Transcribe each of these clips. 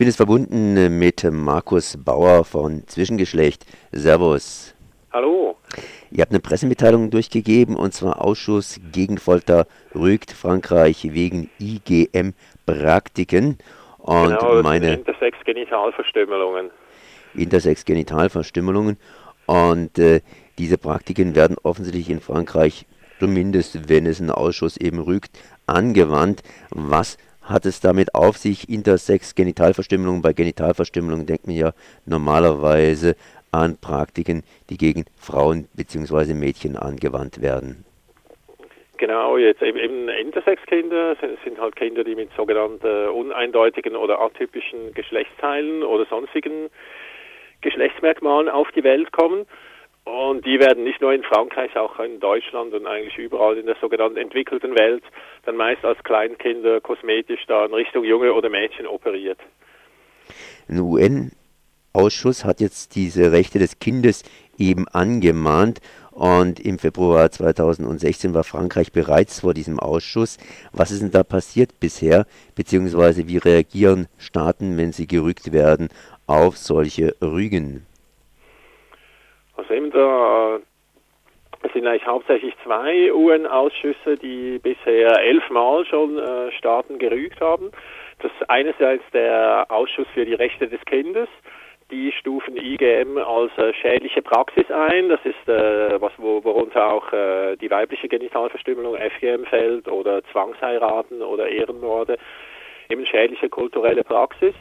bin jetzt verbunden mit Markus Bauer von Zwischengeschlecht. Servus. Hallo. Ihr habt eine Pressemitteilung durchgegeben und zwar Ausschuss gegen Folter rügt Frankreich wegen IGM-Praktiken. Und genau, meine Intersex-Genitalverstümmelungen. Intersex-Genitalverstümmelungen. Und äh, diese Praktiken werden offensichtlich in Frankreich, zumindest wenn es ein Ausschuss eben rügt, angewandt. Was hat es damit auf sich, Intersex, Genitalverstümmelung. Bei Genitalverstümmelung denkt man ja normalerweise an Praktiken, die gegen Frauen bzw. Mädchen angewandt werden. Genau, jetzt eben, eben Intersex-Kinder sind, sind, halt Kinder, die mit sogenannten uneindeutigen oder atypischen Geschlechtsteilen oder sonstigen Geschlechtsmerkmalen auf die Welt kommen. Und die werden nicht nur in Frankreich, auch in Deutschland und eigentlich überall in der sogenannten entwickelten Welt dann meist als Kleinkinder kosmetisch da in Richtung Junge oder Mädchen operiert. Ein UN-Ausschuss hat jetzt diese Rechte des Kindes eben angemahnt und im Februar 2016 war Frankreich bereits vor diesem Ausschuss. Was ist denn da passiert bisher, beziehungsweise wie reagieren Staaten, wenn sie gerügt werden, auf solche Rügen? Eben da es sind eigentlich hauptsächlich zwei UN-Ausschüsse, die bisher elfmal schon äh, Staaten gerügt haben. Das einerseits der Ausschuss für die Rechte des Kindes, die stufen IGM als äh, schädliche Praxis ein. Das ist äh, was wo, worunter auch äh, die weibliche Genitalverstümmelung FGM fällt oder Zwangsheiraten oder Ehrenmorde, eben schädliche kulturelle Praxis.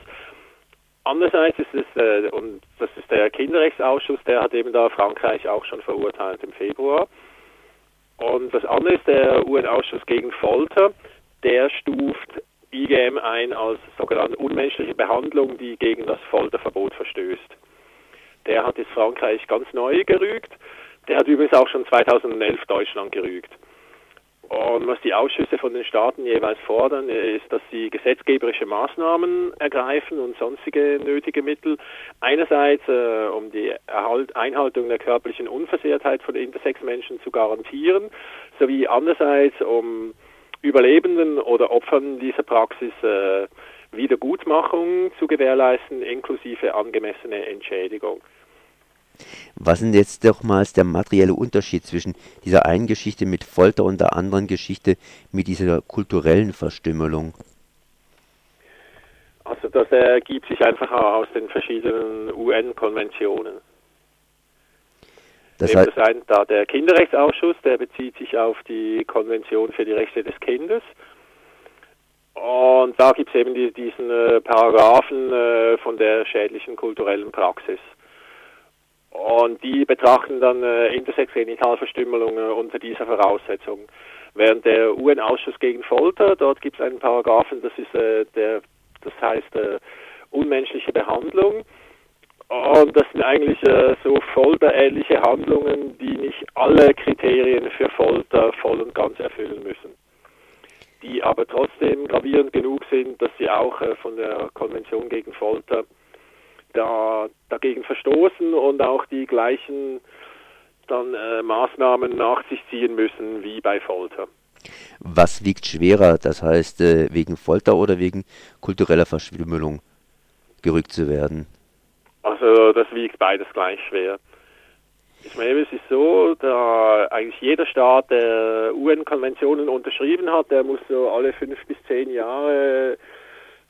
Andererseits ist es, äh, und das ist der Kinderrechtsausschuss, der hat eben da Frankreich auch schon verurteilt im Februar. Und das andere ist der UN-Ausschuss gegen Folter, der stuft IGM ein als sogenannte unmenschliche Behandlung, die gegen das Folterverbot verstößt. Der hat jetzt Frankreich ganz neu gerügt. Der hat übrigens auch schon 2011 Deutschland gerügt. Und was die Ausschüsse von den Staaten jeweils fordern, ist, dass sie gesetzgeberische Maßnahmen ergreifen und sonstige nötige Mittel. Einerseits, äh, um die Erhalt, Einhaltung der körperlichen Unversehrtheit von Intersex-Menschen zu garantieren, sowie andererseits, um Überlebenden oder Opfern dieser Praxis äh, Wiedergutmachung zu gewährleisten, inklusive angemessene Entschädigung. Was ist jetzt nochmals der materielle Unterschied zwischen dieser einen Geschichte mit Folter und der anderen Geschichte mit dieser kulturellen Verstümmelung? Also das ergibt sich einfach aus den verschiedenen UN-Konventionen. Das heißt, das ein, da der Kinderrechtsausschuss, der bezieht sich auf die Konvention für die Rechte des Kindes. Und da gibt es eben die, diesen äh, Paragraphen äh, von der schädlichen kulturellen Praxis. Und die betrachten dann äh, Intersex-Genitalverstümmelungen unter dieser Voraussetzung. Während der UN-Ausschuss gegen Folter, dort gibt es einen Paragraphen, das ist äh, der, das heißt äh, unmenschliche Behandlung. Und das sind eigentlich äh, so folterähnliche Handlungen, die nicht alle Kriterien für Folter voll und ganz erfüllen müssen. Die aber trotzdem gravierend genug sind, dass sie auch äh, von der Konvention gegen Folter da, dagegen verstoßen und auch die gleichen dann äh, Maßnahmen nach sich ziehen müssen wie bei Folter. Was wiegt schwerer, das heißt äh, wegen Folter oder wegen kultureller Verschwimmelung gerückt zu werden? Also das wiegt beides gleich schwer. Ich meine, es ist so, da eigentlich jeder Staat, der UN-Konventionen unterschrieben hat, der muss so alle fünf bis zehn Jahre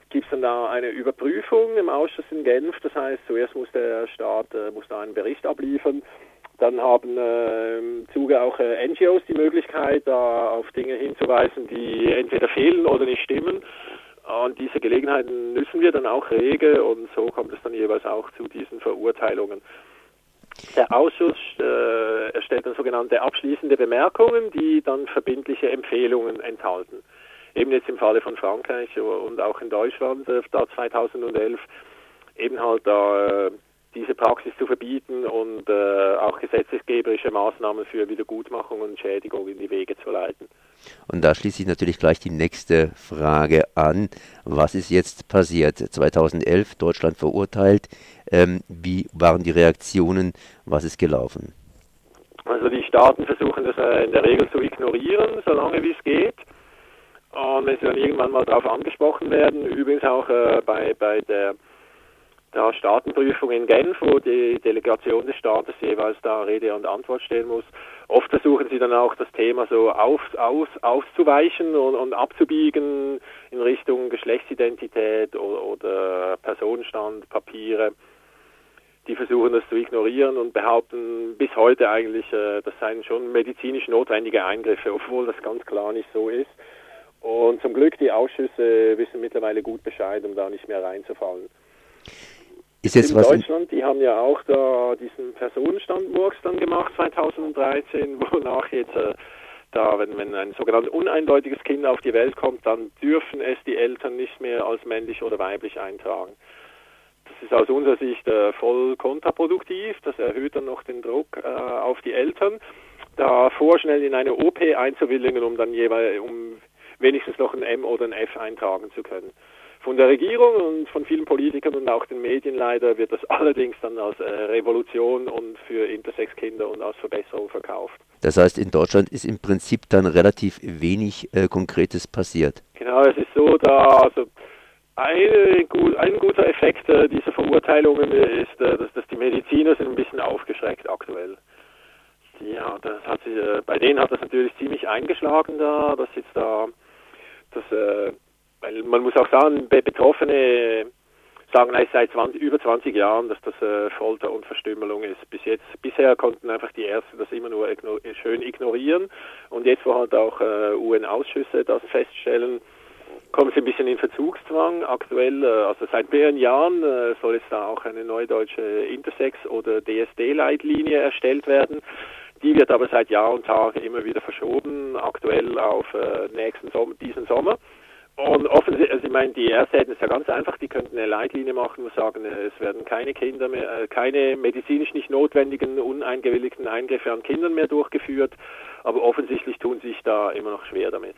gibt es dann da eine Überprüfung im Ausschuss in Genf. Das heißt, zuerst muss der Staat äh, muss da einen Bericht abliefern. Dann haben äh, im Zuge auch äh, NGOs die Möglichkeit, da auf Dinge hinzuweisen, die entweder fehlen oder nicht stimmen. Und diese Gelegenheiten nützen wir dann auch rege und so kommt es dann jeweils auch zu diesen Verurteilungen. Der Ausschuss äh, erstellt dann sogenannte abschließende Bemerkungen, die dann verbindliche Empfehlungen enthalten eben jetzt im Falle von Frankreich und auch in Deutschland äh, da 2011 eben halt da äh, diese Praxis zu verbieten und äh, auch gesetzgeberische Maßnahmen für Wiedergutmachung und Schädigung in die Wege zu leiten. Und da schließt sich natürlich gleich die nächste Frage an. Was ist jetzt passiert? 2011 Deutschland verurteilt. Ähm, wie waren die Reaktionen? Was ist gelaufen? Also die Staaten versuchen das äh, in der Regel zu ignorieren, solange wie es geht. Und wenn sie dann irgendwann mal darauf angesprochen werden, übrigens auch äh, bei, bei der, der Staatenprüfung in Genf, wo die Delegation des Staates jeweils da Rede und Antwort stehen muss, oft versuchen sie dann auch das Thema so auf, aus, auszuweichen und, und abzubiegen in Richtung Geschlechtsidentität oder, oder Personenstand, Papiere. Die versuchen das zu ignorieren und behaupten bis heute eigentlich, äh, das seien schon medizinisch notwendige Eingriffe, obwohl das ganz klar nicht so ist. Und zum Glück, die Ausschüsse wissen mittlerweile gut Bescheid, um da nicht mehr reinzufallen. Ist jetzt in was Deutschland, die haben ja auch da diesen Personenstandmurks dann gemacht 2013, wonach jetzt äh, da, wenn, wenn ein sogenanntes uneindeutiges Kind auf die Welt kommt, dann dürfen es die Eltern nicht mehr als männlich oder weiblich eintragen. Das ist aus unserer Sicht äh, voll kontraproduktiv. Das erhöht dann noch den Druck äh, auf die Eltern, da vorschnell in eine OP einzuwilligen, um dann jeweils um wenigstens noch ein M oder ein F eintragen zu können. Von der Regierung und von vielen Politikern und auch den Medien leider wird das allerdings dann als äh, Revolution und für Intersex-Kinder und als Verbesserung verkauft. Das heißt, in Deutschland ist im Prinzip dann relativ wenig äh, Konkretes passiert. Genau, es ist so, da also eine, ein guter Effekt äh, dieser Verurteilungen ist, äh, dass, dass, die Mediziner sind ein bisschen aufgeschreckt aktuell. Ja, das hat sie, äh, bei denen hat das natürlich ziemlich eingeschlagen da, dass jetzt da, das, äh, weil man muss auch sagen, Betroffene sagen eigentlich seit 20, über 20 Jahren, dass das äh, Folter und Verstümmelung ist. Bis jetzt, bisher konnten einfach die Ärzte das immer nur igno schön ignorieren und jetzt, wo halt auch äh, UN-Ausschüsse das feststellen, kommen sie ein bisschen in Verzugszwang. Aktuell, äh, also seit mehreren Jahren, äh, soll es da auch eine neue deutsche Intersex- oder DSD-Leitlinie erstellt werden. Die wird aber seit Jahr und Tag immer wieder verschoben, aktuell auf äh, nächsten Sommer, diesen Sommer. Und offensichtlich, also ich meine, die Ärzte hätten es ja ganz einfach, die könnten eine Leitlinie machen und sagen, es werden keine Kinder mehr, keine medizinisch nicht notwendigen, uneingewilligten Eingriffe an Kindern mehr durchgeführt, aber offensichtlich tun sich da immer noch schwer damit.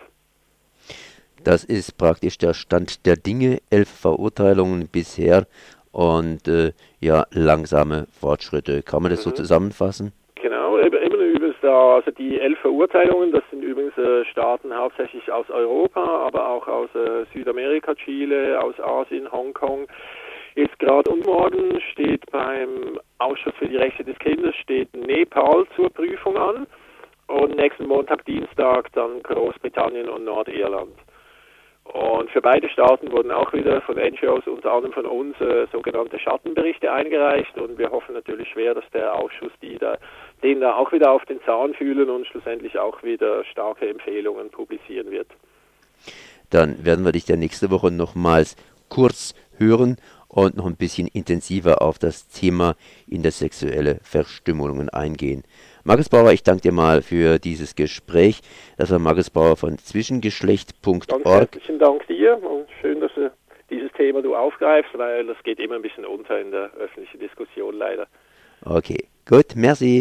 Das ist praktisch der Stand der Dinge. Elf Verurteilungen bisher und äh, ja, langsame Fortschritte. Kann man das mhm. so zusammenfassen? Da, also die elf Verurteilungen, das sind übrigens äh, Staaten hauptsächlich aus Europa, aber auch aus äh, Südamerika, Chile, aus Asien, Hongkong. Jetzt gerade und morgen steht beim Ausschuss für die Rechte des Kindes steht Nepal zur Prüfung an und nächsten Montag, Dienstag dann Großbritannien und Nordirland. Und für beide Staaten wurden auch wieder von NGOs, unter anderem von uns, äh, sogenannte Schattenberichte eingereicht. Und wir hoffen natürlich schwer, dass der Ausschuss die da, den da auch wieder auf den Zahn fühlen und schlussendlich auch wieder starke Empfehlungen publizieren wird. Dann werden wir dich ja nächste Woche nochmals kurz hören und noch ein bisschen intensiver auf das Thema intersexuelle Verstümmelungen eingehen. Markus Bauer, ich danke dir mal für dieses Gespräch. Das war Markus Bauer von zwischengeschlecht.org. Ganz herzlichen Dank dir und schön, dass du dieses Thema du aufgreifst, weil das geht immer ein bisschen unter in der öffentlichen Diskussion leider. Okay, gut, merci.